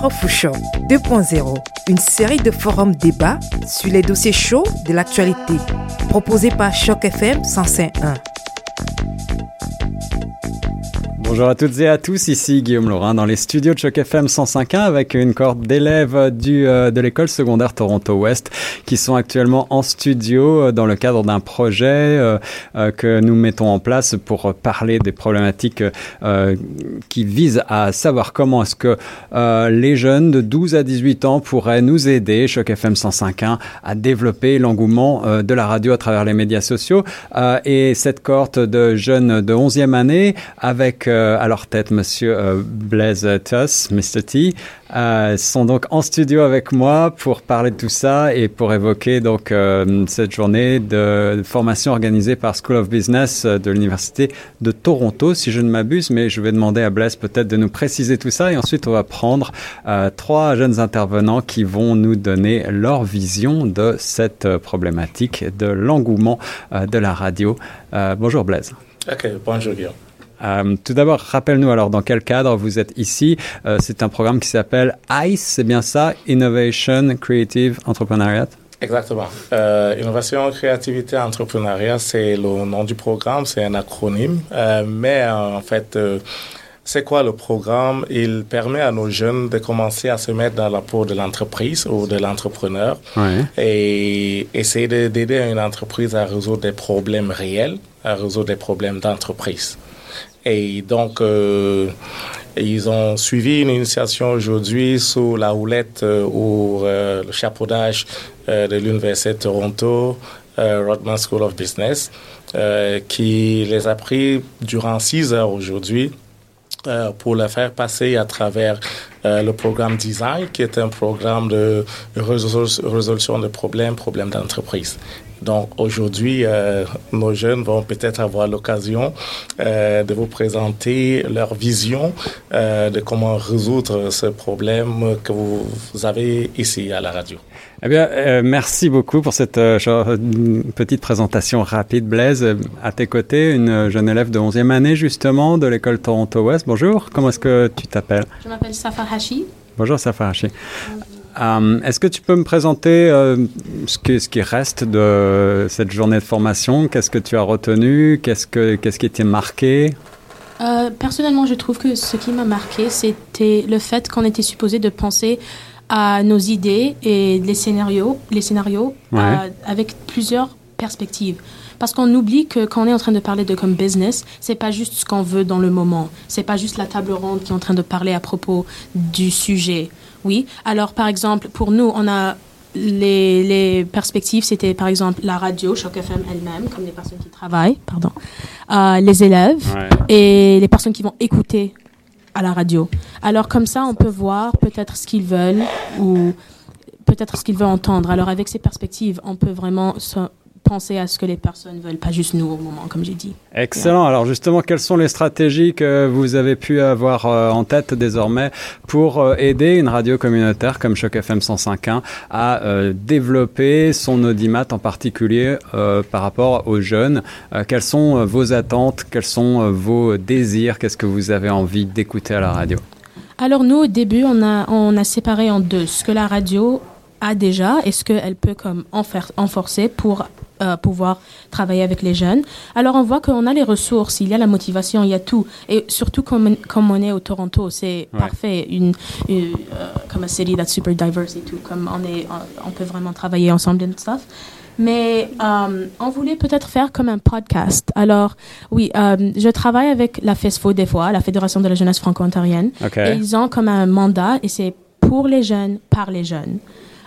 Carrefour Show 2.0, une série de forums débats sur les dossiers chauds de l'actualité, proposé par Choc FM 105.1. Bonjour à toutes et à tous, ici Guillaume Laurin dans les studios de Choc FM 105.1 avec une corde d'élèves du, euh, de l'école secondaire Toronto Ouest qui sont actuellement en studio euh, dans le cadre d'un projet euh, que nous mettons en place pour parler des problématiques qui visent à savoir comment est-ce que les jeunes de 12 à 18 ans pourraient nous aider, Choc FM 105.1, à développer l'engouement de la radio à travers les médias sociaux. et cette cohorte de jeunes de 11e année avec à leur tête Monsieur euh, Blaise Tuss, Mr. T, euh, sont donc en studio avec moi pour parler de tout ça et pour évoquer donc cette journée de formation organisée par School of Business de l'Université de Toronto, si je ne m'abuse, mais je vais demander à Blaise peut-être de nous préciser tout ça et ensuite on va prendre trois jeunes intervenants qui vont nous donner leur vision de cette problématique de l'engouement de la radio. bonjour Blaise. Ok, bonjour Guillaume. Euh, tout d'abord, rappelle-nous alors dans quel cadre vous êtes ici. Euh, c'est un programme qui s'appelle ICE, c'est bien ça, Innovation, Creative, Entrepreneuriat? Exactement. Euh, innovation, créativité, entrepreneuriat, c'est le nom du programme, c'est un acronyme. Mais en fait, c'est quoi le programme? Il permet à nos jeunes de commencer à se mettre dans la peau de l'entreprise ou de l'entrepreneur Ouais. et essayer de- d'aider une entreprise à résoudre des problèmes réels, à résoudre des problèmes d'entreprise. Et donc, euh, ils ont suivi une initiation aujourd'hui sous la houlette euh, ou euh, le chapeaudage euh, de l'Université de Toronto, euh, Rodman School of Business, euh, qui les a pris durant six heures aujourd'hui euh, pour le faire passer à travers euh, le programme Design, qui est un programme de résol- résolution de problèmes, problèmes d'entreprise. Donc aujourd'hui, euh, nos jeunes vont peut-être avoir l'occasion euh, de vous présenter leur vision euh, de comment résoudre ce problème que vous, avez ici à la radio. Eh bien, euh, merci beaucoup pour cette euh, petite présentation rapide, Blaise. À tes côtés, une jeune élève de 11e année, justement, de l'école Toronto Ouest. Bonjour, comment est-ce que tu t'appelles? Je m'appelle Safa Bonjour, Safa Hachi. Euh, est-ce que tu peux me présenter euh, ce, qui, ce qui reste de cette journée de formation? Qu'est-ce que tu as retenu? Qu'est-ce, que, qu'est-ce qui était marqué? Euh, personnellement, je trouve que ce qui m'a marqué, c'était le fait qu'on était supposé de penser à nos idées et les scénarios, les scénarios Ouais. euh, avec plusieurs perspectives. Parce qu'on oublie que quand on est en train de parler de comme business, c'est pas juste ce qu'on veut dans le moment. C'est pas juste la table ronde qui est en train de parler à propos du sujet. Oui. Alors, par exemple, pour nous, on a les, les perspectives, c'était par exemple la radio, Choc FM elle-même, comme les personnes qui travaillent, pardon, euh, les élèves et les personnes qui vont écouter à la radio. Alors comme ça, on peut voir peut-être ce qu'ils veulent ou peut-être ce qu'ils veulent entendre. Alors avec ces perspectives, on peut vraiment se- penser à ce que les personnes veulent, pas juste nous au moment, comme j'ai dit. Excellent. Alors justement, quelles sont les stratégies que vous avez pu avoir euh, en tête désormais pour euh, aider une radio communautaire comme Choc FM 105.1 à euh, développer son audimat en particulier euh, par rapport aux jeunes? Euh, Quelles sont vos attentes? Quels sont vos désirs? Qu'est-ce que vous avez envie d'écouter à la radio? Alors nous, au début, on a, on a séparé en deux ce que la radio a déjà et ce qu'elle peut comme enfer- renforcer pour euh, pouvoir travailler avec les jeunes. Alors on voit qu'on a les ressources, il y a la motivation, il y a tout. Et surtout comme, comme on est au Toronto, c'est Ouais. parfait, une, une, euh, comme un city that's super diverse et tout, comme on, est, on, peut vraiment travailler ensemble et stuff. Mais euh, on voulait peut-être faire comme un podcast. Alors, oui, euh, je travaille avec la FESFO des fois, la Fédération de la jeunesse franco-ontarienne. Ok. Et ils ont comme un mandat et c'est pour les jeunes, par les jeunes.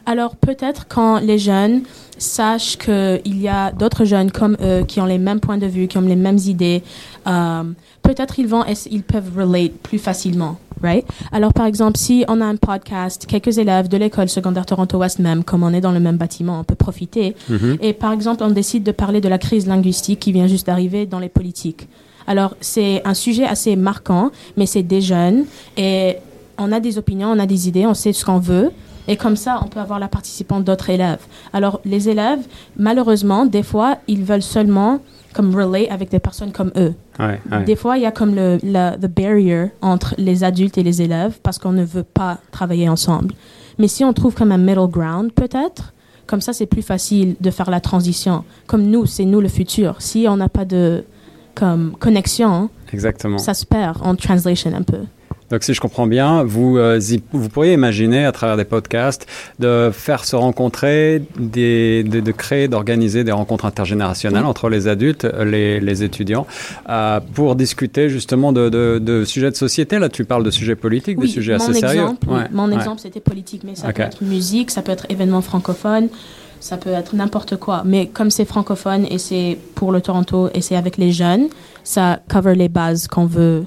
Alors peut-être quand les jeunes sachent qu'il y a d'autres jeunes comme eux qui ont les mêmes points de vue, qui ont les mêmes idées, euh, peut-être ils vont, ils peuvent relate plus facilement, right? Alors par exemple, si on a un podcast, quelques élèves de l'école secondaire Toronto West même, comme on est dans le même bâtiment, on peut profiter. Mhm. Et par exemple, on décide de parler de la crise linguistique qui vient juste d'arriver dans les politiques. Alors, c'est un sujet assez marquant, mais c'est des jeunes et on a des opinions, on a des idées, on sait ce qu'on veut. Et comme ça, on peut avoir la participation d'autres élèves. Alors, les élèves, malheureusement, des fois, ils veulent seulement comme relate avec des personnes comme eux. Ouais, ouais. Des fois, il y a comme le la, the barrier entre les adultes et les élèves parce qu'on ne veut pas travailler ensemble. Mais si on trouve comme un middle ground, peut-être, comme ça, c'est plus facile de faire la transition. Comme nous, c'est nous le futur. Si on n'a pas de comme connexion, Exactement. ça se perd en translation un peu. Donc, si je comprends bien, vous, euh, vous pourriez imaginer, à travers des podcasts, de faire se rencontrer, des, de, de créer, d'organiser des rencontres intergénérationnelles entre les adultes, les, les étudiants, euh, pour discuter justement de, de, de sujets de société. Là, tu parles de sujets politiques, Oui, de sujets assez sérieux. oui, Ouais, mon ouais. exemple, c'était politique, mais ça peut être musique, ça peut être événement francophone, ça peut être n'importe quoi. Mais comme c'est francophone et c'est pour le Toronto et c'est avec les jeunes, ça cover les bases qu'on veut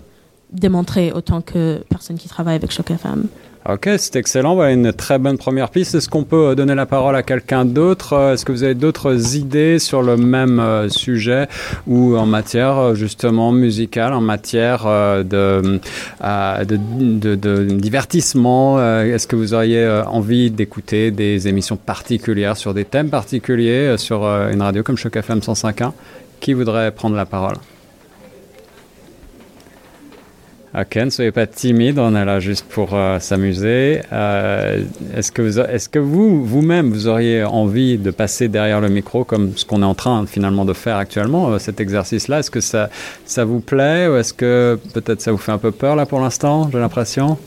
démontrer autant que personne qui travaille avec Choc FM. Ok, c'est excellent. Voilà une très bonne première piste. Est-ce qu'on peut euh, donner la parole à quelqu'un d'autre? Euh, Est-ce que vous avez d'autres idées sur le même euh, sujet ou en matière justement musicale, en matière de, divertissement? Est-ce que vous auriez envie d'écouter des émissions particulières sur des thèmes particuliers sur une radio comme Choc FM 105.1 Qui voudrait prendre la parole? Ok, ne soyez pas timide, on est là juste pour euh, s'amuser. Euh, est-ce que vous, vous-même, vous auriez envie de passer derrière le micro comme ce qu'on est en train finalement de faire actuellement, euh, cet exercice-là? Est-ce que ça, vous plaît ou est-ce que peut-être ça vous fait un peu peur là pour l'instant J'ai l'impression?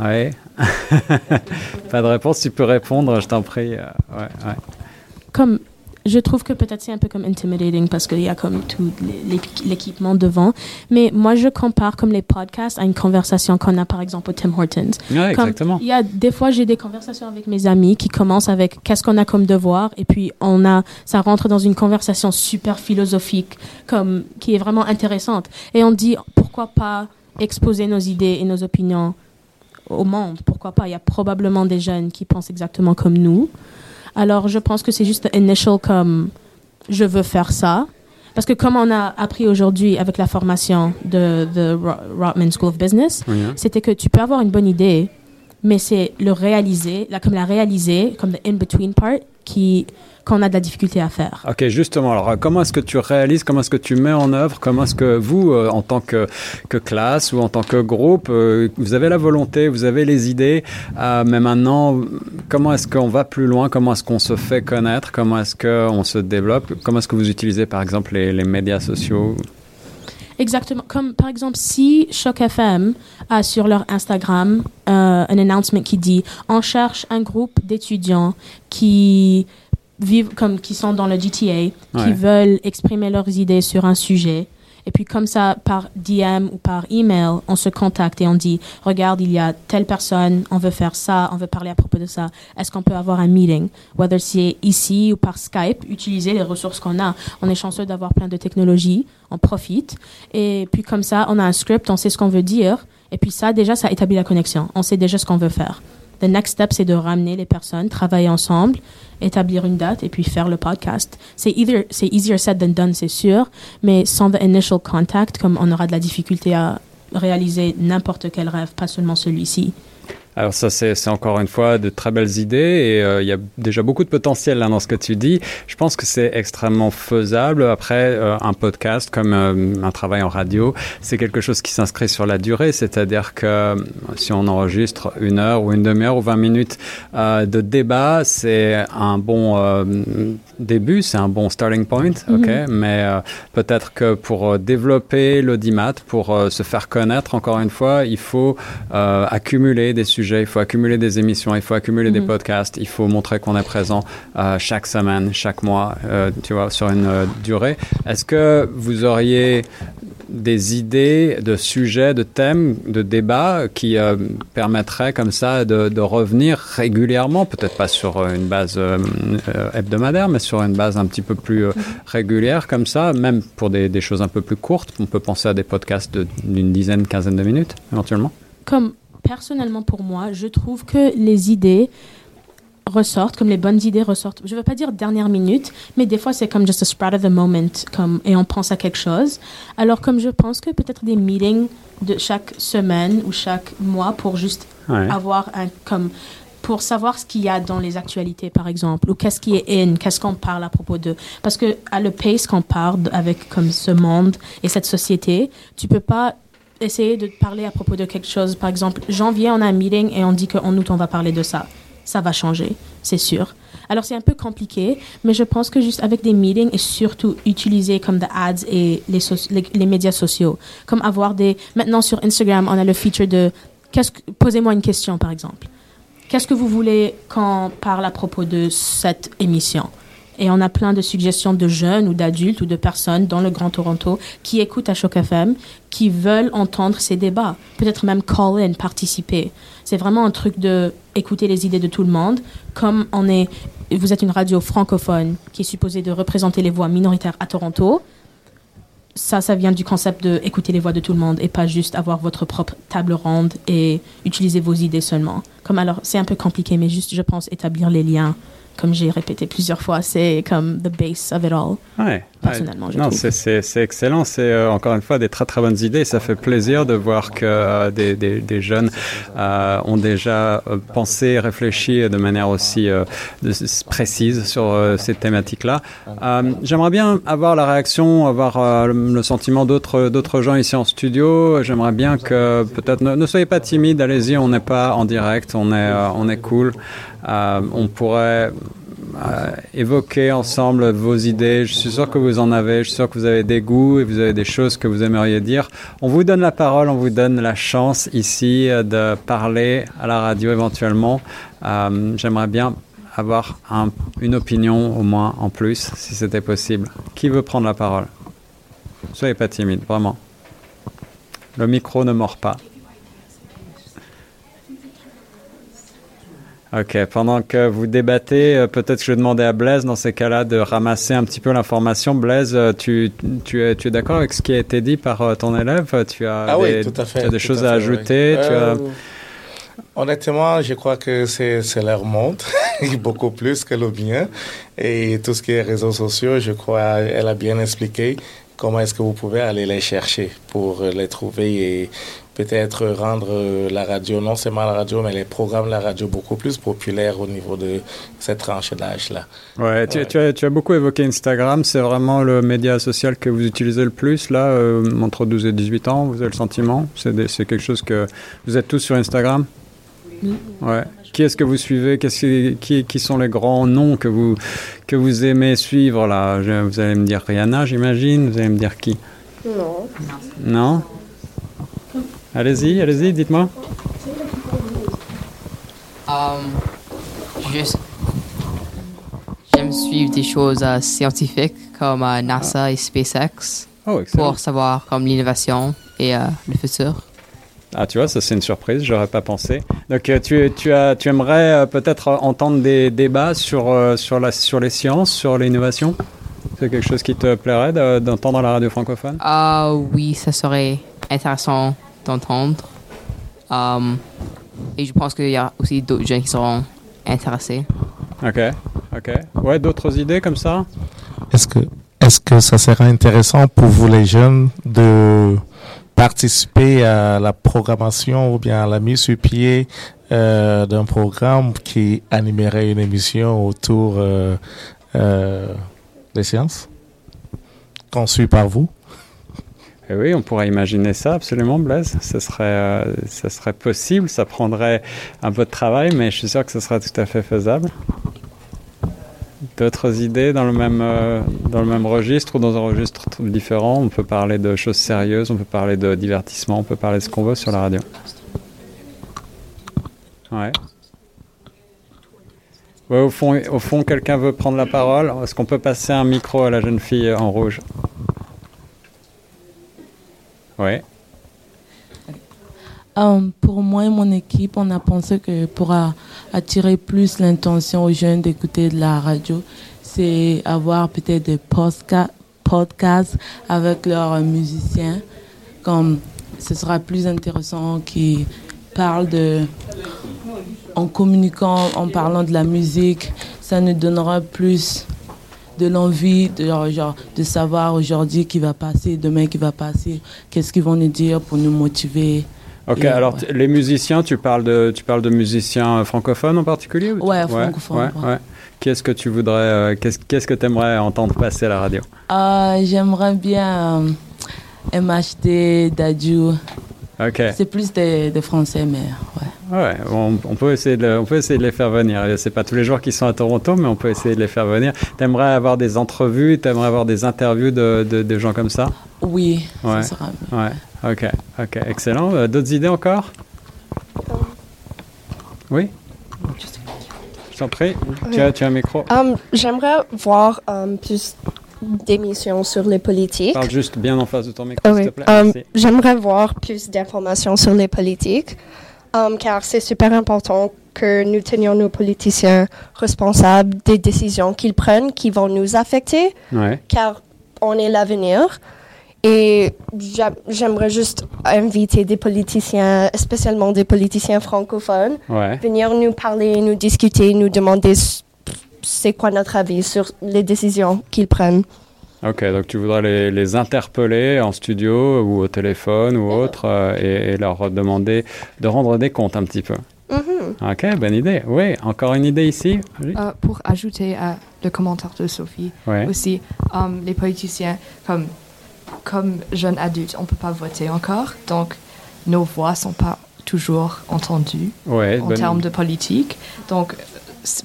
Oui. pas de réponse, tu peux répondre, je t'en prie. Ouais, ouais. Comme je trouve que peut-être c'est un peu comme intimidating parce qu'il y a comme tout l'é- l'équipement devant. Mais moi, je compare comme les podcasts à une conversation qu'on a par exemple au Tim Hortons. Ouais, Comme, exactement. Il y a des fois, j'ai des conversations avec mes amis qui commencent avec qu'est-ce qu'on a comme devoir et puis on a, ça rentre dans une conversation super philosophique, comme qui est vraiment intéressante. Et on dit pourquoi pas exposer nos idées et nos opinions au monde? Pourquoi pas? Il y a probablement des jeunes qui pensent exactement comme nous. Alors, je pense que c'est juste initial comme je veux faire ça. Parce que comme on a appris aujourd'hui avec la formation de the Ro- Rotman School of Business, Oui, hein. c'était que tu peux avoir une bonne idée, mais c'est le réaliser, la, comme la réaliser, comme the in-between part, qui, qu'on a de la difficulté à faire. Ok, justement, alors euh, comment est-ce que tu réalises, comment est-ce que tu mets en œuvre, comment est-ce que vous, euh, en tant que, classe ou en tant que groupe, euh, vous avez la volonté, vous avez les idées, mais maintenant, comment est-ce qu'on va plus loin, comment est-ce qu'on se fait connaître, comment est-ce qu'on se développe, comment est-ce que vous utilisez par exemple les médias sociaux? Exactement. Comme par exemple, si Choc FM a sur leur Instagram euh, un announcement qui dit on cherche un groupe d'étudiants qui vivent comme qui sont dans le GTA, qui veulent exprimer leurs idées sur un sujet. Et puis comme ça, par DM ou par email, on se contacte et on dit, regarde, il y a telle personne, on veut faire ça, on veut parler à propos de ça. Est-ce qu'on peut avoir un meeting? Whether c'est ici ou par Skype, utiliser les ressources qu'on a. On est chanceux d'avoir plein de technologies, on profite. Et puis comme ça, on a un script, on sait ce qu'on veut dire. Et puis ça, déjà, ça établit la connexion. On sait déjà ce qu'on veut faire. The next step, c'est de ramener les personnes, travailler ensemble, établir une date et puis faire le podcast. C'est easier said than done, c'est sûr, mais sans the initial contact, comme on aura de la difficulté à réaliser n'importe quel rêve, pas seulement celui-ci. Alors ça, c'est encore une fois de très belles idées et euh, il y a déjà beaucoup de potentiel là dans ce que tu dis. Je pense que c'est extrêmement faisable. Après, euh, un podcast comme euh, un travail en radio, c'est quelque chose qui s'inscrit sur la durée, c'est-à-dire que si on enregistre une heure ou une demi-heure ou 20 minutes de débat, c'est un bon début, c'est un bon starting point, ok. Mais euh, peut-être que pour euh, développer l'audimat, pour euh, se faire connaître, encore une fois, il faut euh, accumuler des sujets, il faut accumuler des émissions, il faut accumuler des Mhm. podcasts, il faut montrer qu'on est présent euh, chaque semaine, chaque mois, euh, tu vois, sur une durée. Est-ce que vous auriez des idées de sujets, de thèmes, de débats qui euh, permettraient comme ça de, revenir régulièrement, peut-être pas sur euh, une base euh, hebdomadaire, mais sur une base un petit peu plus régulière comme ça, même pour des, choses un peu plus courtes. On peut penser à des podcasts d'une dizaine, quinzaine de minutes, éventuellement. Comme personnellement pour moi, je trouve que les idées ressortent, comme les bonnes idées ressortent. Je ne veux pas dire dernière minute, mais des fois c'est comme just a spread of the moment, comme et on pense à quelque chose. Alors comme je pense que peut-être des meetings de chaque semaine ou chaque mois pour juste Ouais. avoir un comme pour savoir ce qu'il y a dans les actualités, par exemple, ou qu'est-ce qui est in, qu'est-ce qu'on parle à propos de. Parce que à le pace qu'on parle avec comme ce monde et cette société, tu peux pas essayer de parler à propos de quelque chose. Par exemple, janvier, on a un meeting et on dit qu'en août, on va parler de ça. Ça va changer, c'est sûr. Alors, c'est un peu compliqué, mais je pense que juste avec des meetings et surtout utiliser comme des ads et les, les, médias sociaux, comme avoir des... Maintenant, sur Instagram, on a le feature de... Posez-moi une question, par exemple. Qu'est-ce que vous voulez qu'on parle à propos de cette émission? Et on a plein de suggestions de jeunes ou d'adultes ou de personnes dans le Grand Toronto qui écoutent à Choc FM, qui veulent entendre ces débats. Peut-être même call in, participer. C'est vraiment un truc de écouter les idées de tout le monde. Comme on est, vous êtes une radio francophone qui est supposée de représenter les voix minoritaires à Toronto. Ça, ça vient du concept de écouter les voix de tout le monde et pas juste avoir votre propre table ronde et utiliser vos idées seulement. Comme alors, c'est un peu compliqué, mais juste, je pense, établir les liens comme j'ai répété plusieurs fois, c'est comme the base of it all. Ouais. Personnellement, je non, c'est excellent. C'est euh, encore une fois des très très bonnes idées. Ça fait plaisir de voir que euh, des, des, des, jeunes euh, ont déjà pensé, réfléchi de manière aussi précise sur ces thématiques-là. J'aimerais bien avoir la réaction, avoir le sentiment d'autres d'autres gens ici en studio. J'aimerais bien que peut-être ne, ne, soyez pas timide. Allez-y, on n'est pas en direct, on est on est cool. on pourrait euh, évoquer ensemble vos idées. Je suis sûr que vous en avez, je suis sûr que vous avez des goûts et vous avez des choses que vous aimeriez dire. On vous donne la parole, on vous donne la chance ici euh, de parler à la radio éventuellement. Euh, j'aimerais bien avoir une opinion au moins en plus, si c'était possible. Qui veut prendre la parole? Soyez pas timide, vraiment. Le micro ne mord pas. Ok, pendant que vous débattez, euh, peut-être que je vais demander à Blaise, dans ces cas-là, de ramasser un petit peu l'information. Blaise, euh, tu, tu es, tu es d'accord avec ce qui a été dit par euh, ton élève? Tu as ah des, oui, tout à fait, tu as des choses à, ajouter? Tu as... Honnêtement, je crois que c'est leur monde, beaucoup plus que le mien. Et tout ce qui est réseaux sociaux, je crois, elle a bien expliqué comment est-ce que vous pouvez aller les chercher pour les trouver et peut-être rendre euh, la radio, non seulement la radio, mais les programmes de la radio beaucoup plus populaires au niveau de cette tranche d'âge-là. Ouais, tu, tu, as, tu, as, beaucoup évoqué Instagram, c'est vraiment le média social que vous utilisez le plus, là, euh, entre 12 et 18 ans, vous avez le sentiment? C'est quelque chose que... Vous êtes tous sur Instagram? Oui. Ouais. Qui est-ce que vous suivez? Qui, qui, qui, sont les grands noms que vous, que vous aimez suivre là? Vous allez me dire Rihanna, j'imagine Vous allez me dire qui? Non. Non? Allez-y, allez-y, dites-moi. Um, J'aime suivre des choses euh, scientifiques comme euh, NASA et SpaceX oh, pour savoir comme l'innovation et euh, le futur. Ah, tu vois, ça c'est une surprise, j'aurais pas pensé. Donc, tu, tu, as, tu aimerais peut-être entendre des débats sur, sur, la, sur les sciences, sur l'innovation? C'est quelque chose qui te plairait d'entendre à la radio francophone? Ah oui, ça serait intéressant d'entendre. Um, et je pense qu'il y a aussi d'autres jeunes qui seront intéressés. Ok, ok. Ouais, d'autres idées comme ça? Est-ce que, est-ce que ça serait intéressant pour vous les jeunes de participer à la programmation ou bien à la mise sur pied euh, d'un programme qui animerait une émission autour euh, euh, des sciences conçue par vous? Et oui, on pourrait imaginer ça absolument, Blaise. Ce serait, euh, ça serait possible, ça prendrait un peu de travail, mais je suis sûr que ce sera tout à fait faisable. D'autres idées dans le même euh, registre ou dans un registre différent? On peut parler de choses sérieuses, on peut parler de divertissement, on peut parler de ce qu'on veut sur la radio. Ouais. au fond quelqu'un veut prendre la parole? Est-ce qu'on peut passer un micro à la jeune fille en rouge? Oui. Um, pour moi et mon équipe, on a pensé que pour attirer plus l'intention aux jeunes d'écouter de la radio, c'est avoir peut-être des podcasts avec leurs musiciens. Comme ce sera plus intéressant qu'ils parlent de. En communiquant, en parlant de la musique, ça nous donnera plus de l'envie de, genre, de savoir aujourd'hui qui va passer, demain qui va passer, qu'est-ce qu'ils vont nous dire pour nous motiver. Ok, Et, alors ouais. les musiciens, tu parles de, tu parles de musiciens francophones en particulier ou- Ouais, francophones, ouais, ouais. ouais. Qu'est-ce que tu voudrais, euh, qu'est-ce qu'est-ce que tu aimerais entendre passer à la radio? Euh, J'aimerais bien euh, MHD, Dadju. C'est plus des, des Français, mais ouais. Ouais, on, on peut essayer de, on peut essayer de les faire venir. C'est pas tous les jours qu'ils sont à Toronto, mais on peut essayer de les faire venir. T'aimerais avoir des entrevues, t'aimerais avoir des interviews de, de, de gens comme ça? Oui, Ouais. ça sera mieux. Ouais. Ok, ok, excellent. Euh, D'autres idées encore? Oui? Je t'en prie. Tu as, tu as un micro. Um, J'aimerais voir um, plus d'émissions sur les politiques. Parle juste bien en face de ton micro, Ah s'il te plaît. Um, Merci. J'aimerais voir plus d'informations sur les politiques, um, car c'est super important que nous tenions nos politiciens responsables des décisions qu'ils prennent qui vont nous affecter, Ouais. car on est l'avenir. Et j'a- j'aimerais juste inviter des politiciens, spécialement des politiciens francophones, Ouais. venir nous parler, nous discuter, nous demander c'est quoi notre avis sur les décisions qu'ils prennent. Ok, donc tu voudrais les, les interpeller en studio ou au téléphone ou autre euh, et, et leur demander de rendre des comptes un petit peu. Mhm. Ok, bonne idée. Oui, encore une idée ici. Euh, pour ajouter à le commentaire de Sophie, Ouais. aussi, um, les politiciens, comme, comme jeunes adultes, on ne peut pas voter encore, donc nos voix ne sont pas toujours entendues Ouais, en bonne- termes de politique. Donc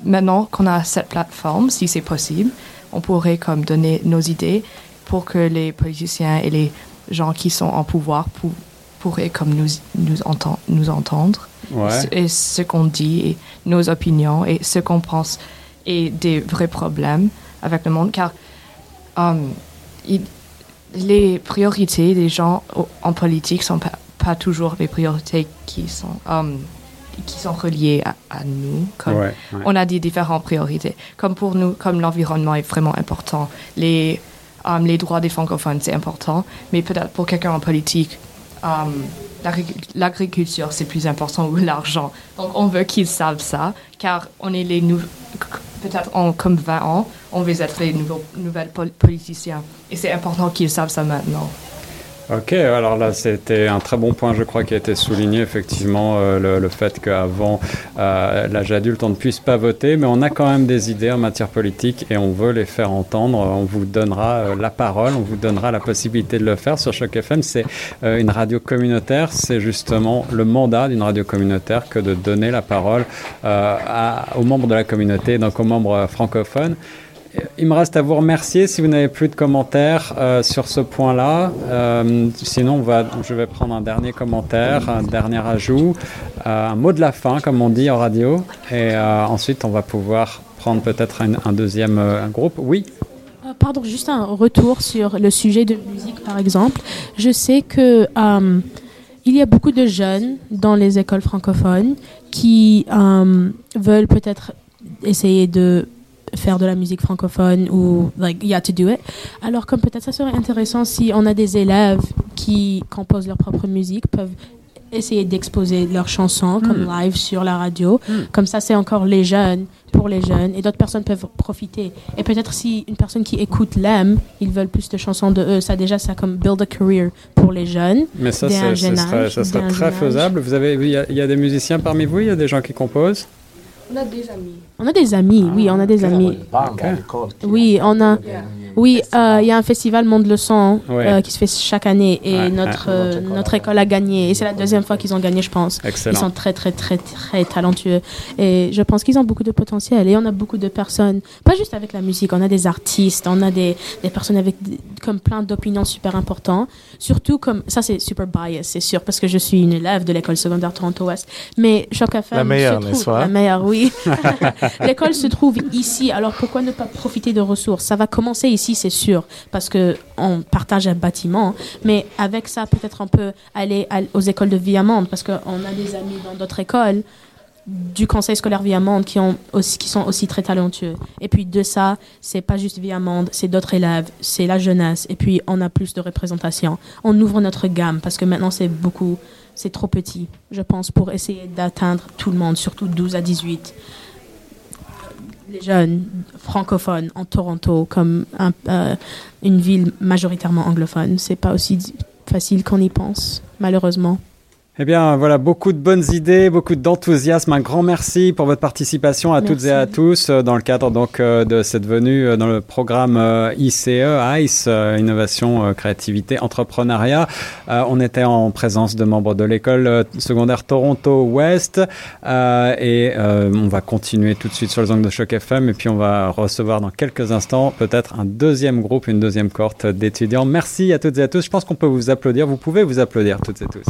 maintenant qu'on a cette plateforme, si c'est possible, on pourrait comme donner nos idées pour que les politiciens et les gens qui sont en pouvoir pou- pourraient comme nous, nous, enten- nous entendre Ouais. et ce qu'on dit et nos opinions et ce qu'on pense et des vrais problèmes avec le monde car um, il- les priorités des gens en politique sont pas, pas toujours les priorités qui sont um, qui sont reliées à, à nous comme Ouais, ouais. on a des différentes priorités. Comme pour nous comme l'environnement est vraiment important les um, les droits des francophones c'est important. Mais peut-être pour quelqu'un en politique um, l'agric- l'agriculture c'est plus important ou l'argent. Donc on veut qu'ils savent ça car on est les nou- peut-être en comme 20 ans on veut être les nouveaux nouvelles politiciens. Et c'est important qu'ils savent ça maintenant Ok, alors là c'était un très bon point je crois qui a été souligné effectivement euh, le, le fait qu'avant euh, l'âge adulte on ne puisse pas voter mais on a quand même des idées en matière politique et on veut les faire entendre, on vous donnera euh, la parole, on vous donnera la possibilité de le faire sur Choc FM, c'est euh, une radio communautaire, c'est justement le mandat d'une radio communautaire que de donner la parole à- aux membres de la communauté, donc aux membres francophones. Il me reste à vous remercier si vous n'avez plus de commentaires euh, sur ce point-là. Euh, sinon, je vais prendre un dernier commentaire, un dernier ajout, euh, un mot de la fin, comme on dit en radio. Et euh, ensuite, on va pouvoir prendre peut-être un, deuxième euh, groupe. Oui, Euh, Pardon, juste un retour sur le sujet de musique, par exemple. Je sais que euh, il y a beaucoup de jeunes dans les écoles francophones qui euh, veulent peut-être essayer de faire de la musique francophone ou like yeah to do it. Alors comme peut-être ça serait intéressant si on a des élèves qui composent leur propre musique peuvent essayer d'exposer leurs chansons comme live sur la radio. Comme ça, c'est encore les jeunes, pour les jeunes, et d'autres personnes peuvent profiter. Et peut-être si une personne qui écoute l'aime, ils veulent plus de chansons de eux. Ça, déjà, ça comme build a career pour les jeunes. mais ça, ça serait dès un très faisable. Vous avez, il y, a, il y a des musiciens parmi vous, il y a des gens qui composent? On a des amis On a des amis, oui, on a des amis. Ok. Oui, on a. Oui, euh, il y a un festival Monde le Son Ouais. euh, qui se fait chaque année et Ouais, notre, euh, notre école a gagné. Et c'est la deuxième fois qu'ils ont gagné, je pense. Excellent. Ils sont très, très, très, très talentueux. Et je pense qu'ils ont beaucoup de potentiel. Et on a beaucoup de personnes, pas juste avec la musique, on a des artistes, on a des, des personnes avec comme plein d'opinions super importantes. Surtout comme, ça c'est super bias, c'est sûr, parce que je suis une élève de l'école secondaire Toronto-Ouest. Mais Choc FM La meilleure, se trouve- n'est-ce pas? La meilleure, oui. L'école se trouve ici, alors pourquoi ne pas profiter de ressources? Ça va commencer ici, c'est sûr, parce que on partage un bâtiment. Mais avec ça, peut-être on peut aller aux écoles de Viamonde, parce qu'on a des amis dans d'autres écoles du conseil scolaire Viamonde qui, qui sont aussi très talentueux. Et puis de ça, c'est pas juste Viamonde, c'est d'autres élèves, c'est la jeunesse. Et puis on a plus de représentation. On ouvre notre gamme parce que maintenant c'est beaucoup, c'est trop petit, je pense, pour essayer d'atteindre tout le monde, surtout 12 à 18. Les jeunes francophones en Toronto, comme euh, une ville majoritairement anglophone, c'est pas aussi facile qu'on y pense, malheureusement. Eh bien, voilà, beaucoup de bonnes idées, beaucoup d'enthousiasme. Un grand merci pour votre participation à toutes et à tous euh, dans le cadre donc euh, de cette venue euh, dans le programme ICE, ICE, Innovation, Créativité, Entrepreneuriat. On était en présence de membres de l'école secondaire Toronto Ouest et on va continuer tout de suite sur le zone de choc FM et puis on va recevoir dans quelques instants peut-être un deuxième groupe, une deuxième cohorte d'étudiants. Merci à toutes et à tous. Je pense qu'on peut vous applaudir. Vous pouvez vous applaudir toutes et tous.